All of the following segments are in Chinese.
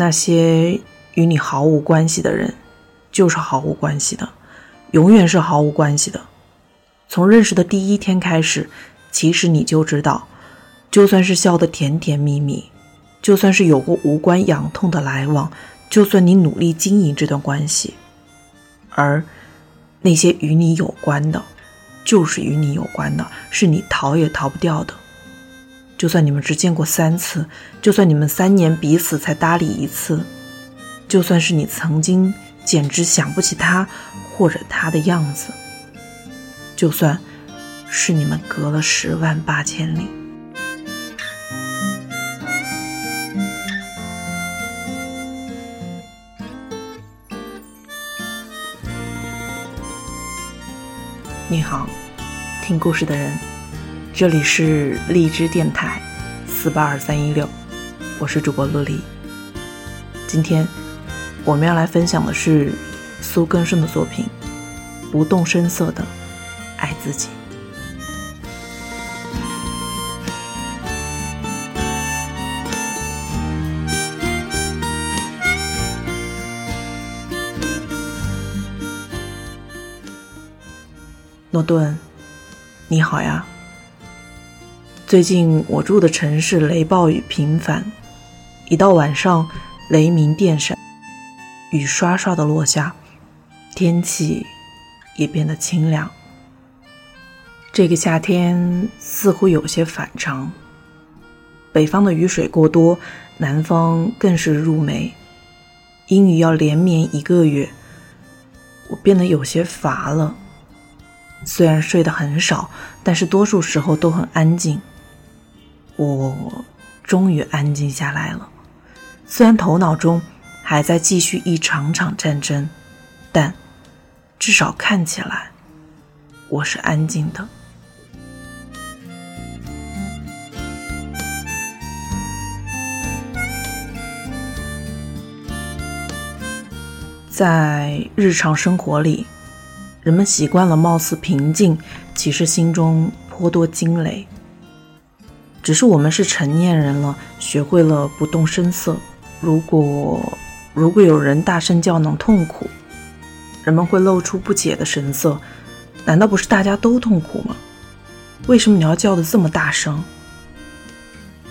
那些与你毫无关系的人，就是毫无关系的，永远是毫无关系的。从认识的第一天开始，其实你就知道，就算是笑得甜甜蜜蜜，就算是有过无关痒痛的来往，就算你努力经营这段关系，而那些与你有关的，就是与你有关的，是你逃也逃不掉的。就算你们只见过三次，就算你们三年彼此才搭理一次，就算是你曾经简直想不起他或者他的样子，就算是你们隔了十万八千里，你好，听故事的人。这里是荔枝电台四八二三一六，我是主播陆离。今天我们要来分享的是苏根生的作品《不动声色的爱自己》。诺顿，你好呀。最近我住的城市雷暴雨频繁，一到晚上雷鸣电闪，雨刷刷的落下，天气也变得清凉。这个夏天似乎有些反常，北方的雨水过多，南方更是入梅，阴雨要连绵一个月，我变得有些乏了。虽然睡得很少，但是多数时候都很安静。我终于安静下来了，虽然头脑中还在继续一场场战争，但至少看起来我是安静的。在日常生活里，人们习惯了貌似平静，其实心中颇多惊雷。只是我们是成年人了，学会了不动声色。如果如果有人大声叫，能痛苦，人们会露出不解的神色。难道不是大家都痛苦吗？为什么你要叫的这么大声？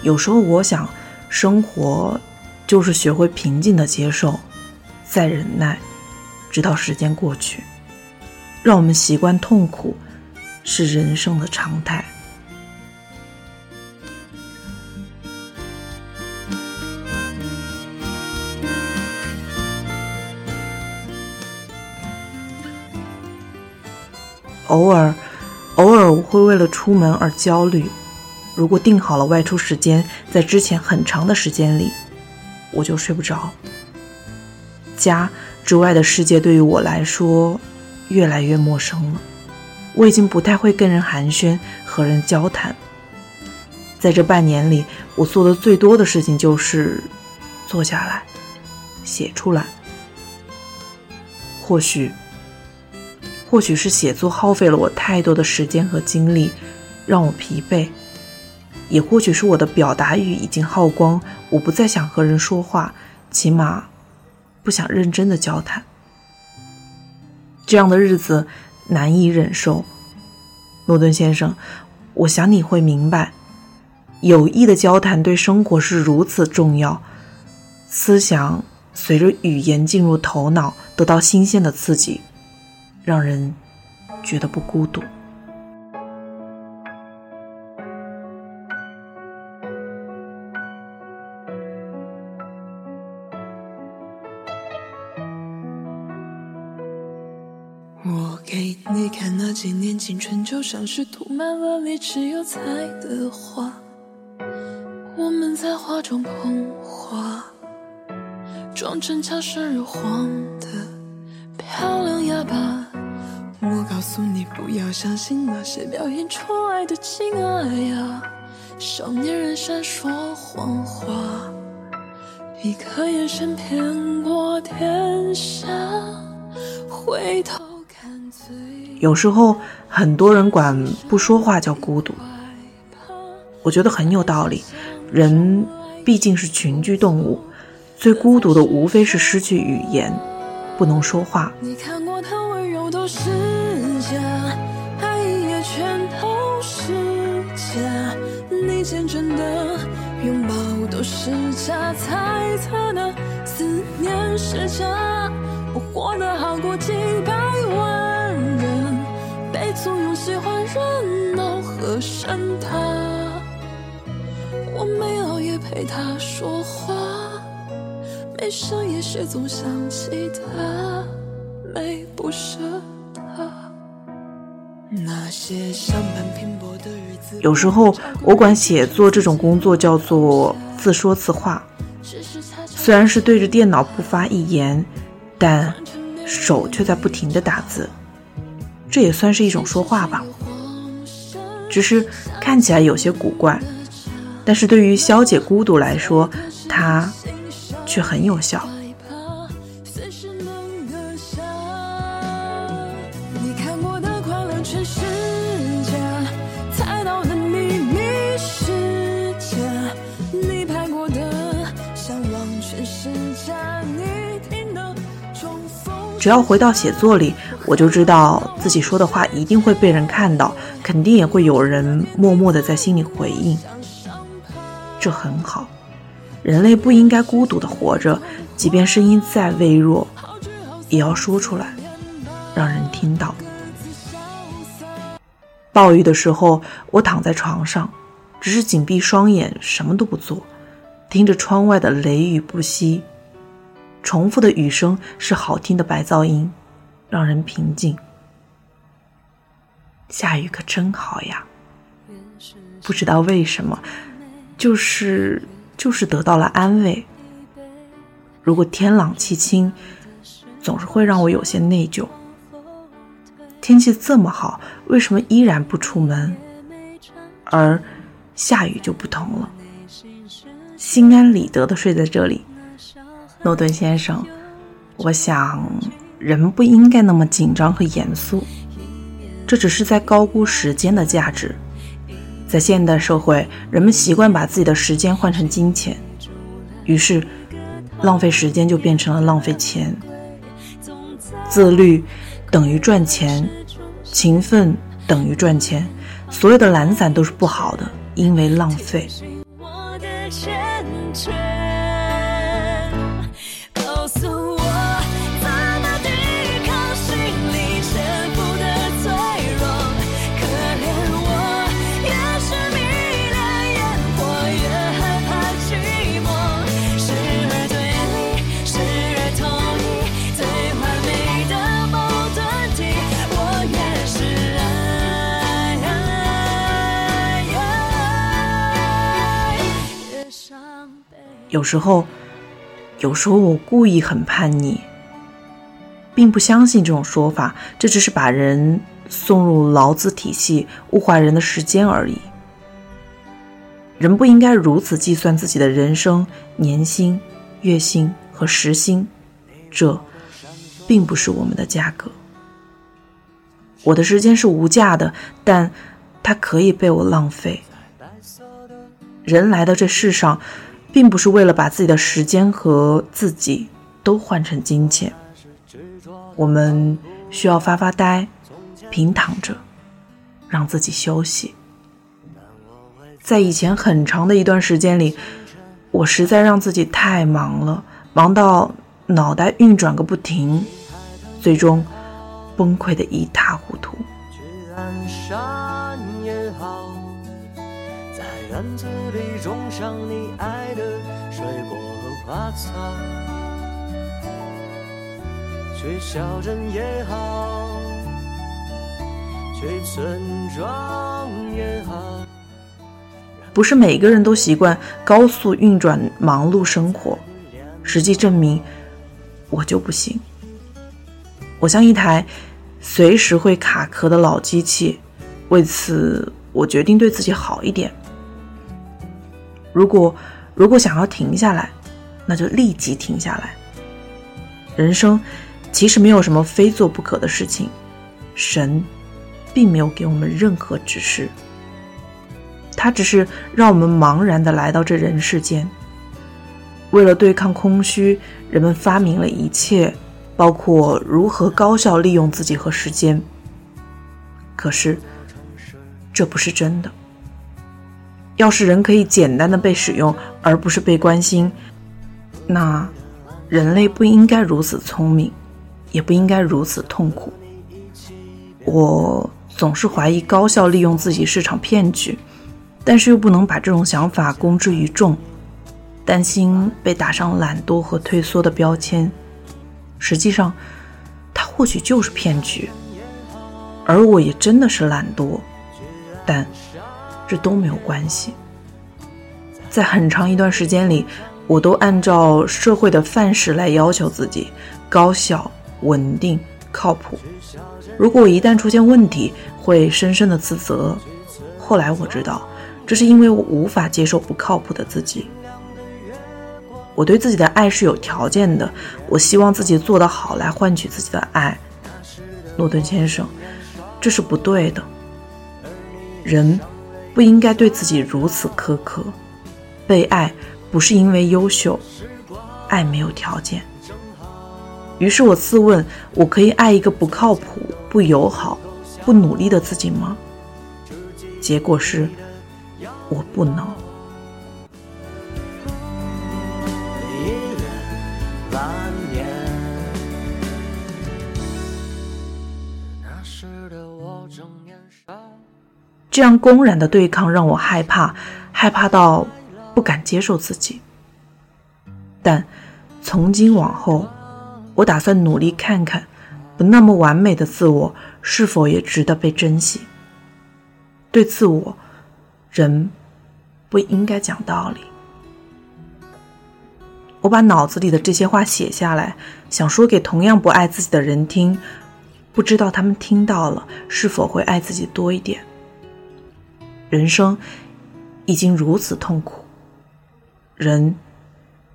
有时候我想，生活就是学会平静的接受，再忍耐，直到时间过去。让我们习惯痛苦，是人生的常态。偶尔，偶尔我会为了出门而焦虑。如果定好了外出时间，在之前很长的时间里，我就睡不着。家之外的世界对于我来说越来越陌生了。我已经不太会跟人寒暄，和人交谈。在这半年里，我做的最多的事情就是坐下来写出来。或许。或许是写作耗费了我太多的时间和精力，让我疲惫；也或许是我的表达欲已经耗光，我不再想和人说话，起码不想认真的交谈。这样的日子难以忍受，诺顿先生，我想你会明白，有益的交谈对生活是如此重要。思想随着语言进入头脑，得到新鲜的刺激。让人觉得不孤独。我给你看那几年青春，就像是涂满了你只有彩的画。我们在画中碰花，装成俏生日黄的漂亮哑巴。我告诉你，不要相信那些表演出来的情爱呀，少年人善说谎话，一个眼神骗过天下。回头看最有时候很多人管不说话叫孤独，我觉得很有道理。人毕竟是群居动物，最孤独的无非是失去语言，不能说话。你看过的温柔都是念是假。我活得好过几百万人，被簇拥喜欢热闹和盛大。我没熬夜陪他说话。没深夜时总想起他，没不舍他。那些相伴拼搏的日子。有时候我管写作这种工作叫做自说自话，虽然是对着电脑不发一言，但手却在不停的打字，这也算是一种说话吧。只是看起来有些古怪，但是对于消解孤独来说，它。却很有效。只要回到写作里，我就知道自己说的话一定会被人看到，肯定也会有人默默的在心里回应。这很好。人类不应该孤独的活着，即便声音再微弱，也要说出来，让人听到。暴雨的时候，我躺在床上，只是紧闭双眼，什么都不做，听着窗外的雷雨不息，重复的雨声是好听的白噪音，让人平静。下雨可真好呀，不知道为什么，就是。就是得到了安慰。如果天朗气清，总是会让我有些内疚。天气这么好，为什么依然不出门？而下雨就不同了，心安理得的睡在这里。诺顿先生，我想人不应该那么紧张和严肃，这只是在高估时间的价值。在现代社会，人们习惯把自己的时间换成金钱，于是浪费时间就变成了浪费钱。自律等于赚钱，勤奋等于赚钱，所有的懒散都是不好的，因为浪费。我的有时候，有时候我故意很叛逆，并不相信这种说法，这只是把人送入劳资体系、物化人的时间而已。人不应该如此计算自己的人生年薪、月薪和时薪，这并不是我们的价格。我的时间是无价的，但它可以被我浪费。人来到这世上。并不是为了把自己的时间和自己都换成金钱，我们需要发发呆，平躺着，让自己休息。在以前很长的一段时间里，我实在让自己太忙了，忙到脑袋运转个不停，最终崩溃的一塌糊涂。院子里种上你爱的水果和花草，去小镇也好，去村庄也好。不是每个人都习惯高速运转、忙碌生活，实际证明我就不行。我像一台随时会卡壳的老机器，为此我决定对自己好一点。如果如果想要停下来，那就立即停下来。人生其实没有什么非做不可的事情，神并没有给我们任何指示，他只是让我们茫然的来到这人世间。为了对抗空虚，人们发明了一切，包括如何高效利用自己和时间。可是，这不是真的。要是人可以简单的被使用，而不是被关心，那人类不应该如此聪明，也不应该如此痛苦。我总是怀疑高效利用自己是场骗局，但是又不能把这种想法公之于众。担心被打上懒惰和退缩的标签，实际上，它或许就是骗局。而我也真的是懒惰，但这都没有关系。在很长一段时间里，我都按照社会的范式来要求自己：高效、稳定、靠谱。如果我一旦出现问题，会深深的自责。后来我知道，这是因为我无法接受不靠谱的自己。我对自己的爱是有条件的，我希望自己做得好来换取自己的爱，诺顿先生，这是不对的。人不应该对自己如此苛刻。被爱不是因为优秀，爱没有条件。于是我自问：我可以爱一个不靠谱、不友好、不努力的自己吗？结果是，我不能。这样公然的对抗让我害怕，害怕到不敢接受自己。但从今往后，我打算努力看看，不那么完美的自我是否也值得被珍惜。对自我，人不应该讲道理。我把脑子里的这些话写下来，想说给同样不爱自己的人听，不知道他们听到了是否会爱自己多一点。人生已经如此痛苦，人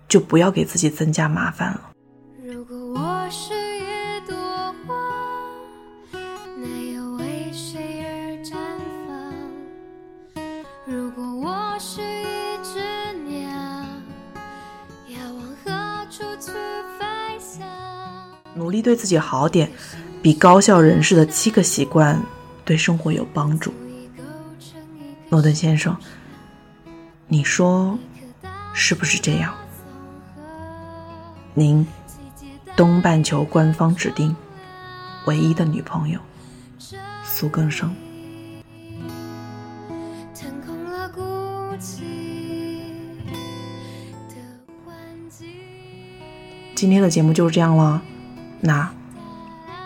就不要给自己增加麻烦了。如果我是一朵花，那又为谁而绽放？如果我是一只鸟，要往何处去飞翔？努力对自己好点，比高效人士的七个习惯对生活有帮助。诺顿先生，你说是不是这样？您东半球官方指定唯一的女朋友苏更生。今天的节目就是这样了，那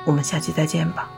我们下期再见吧。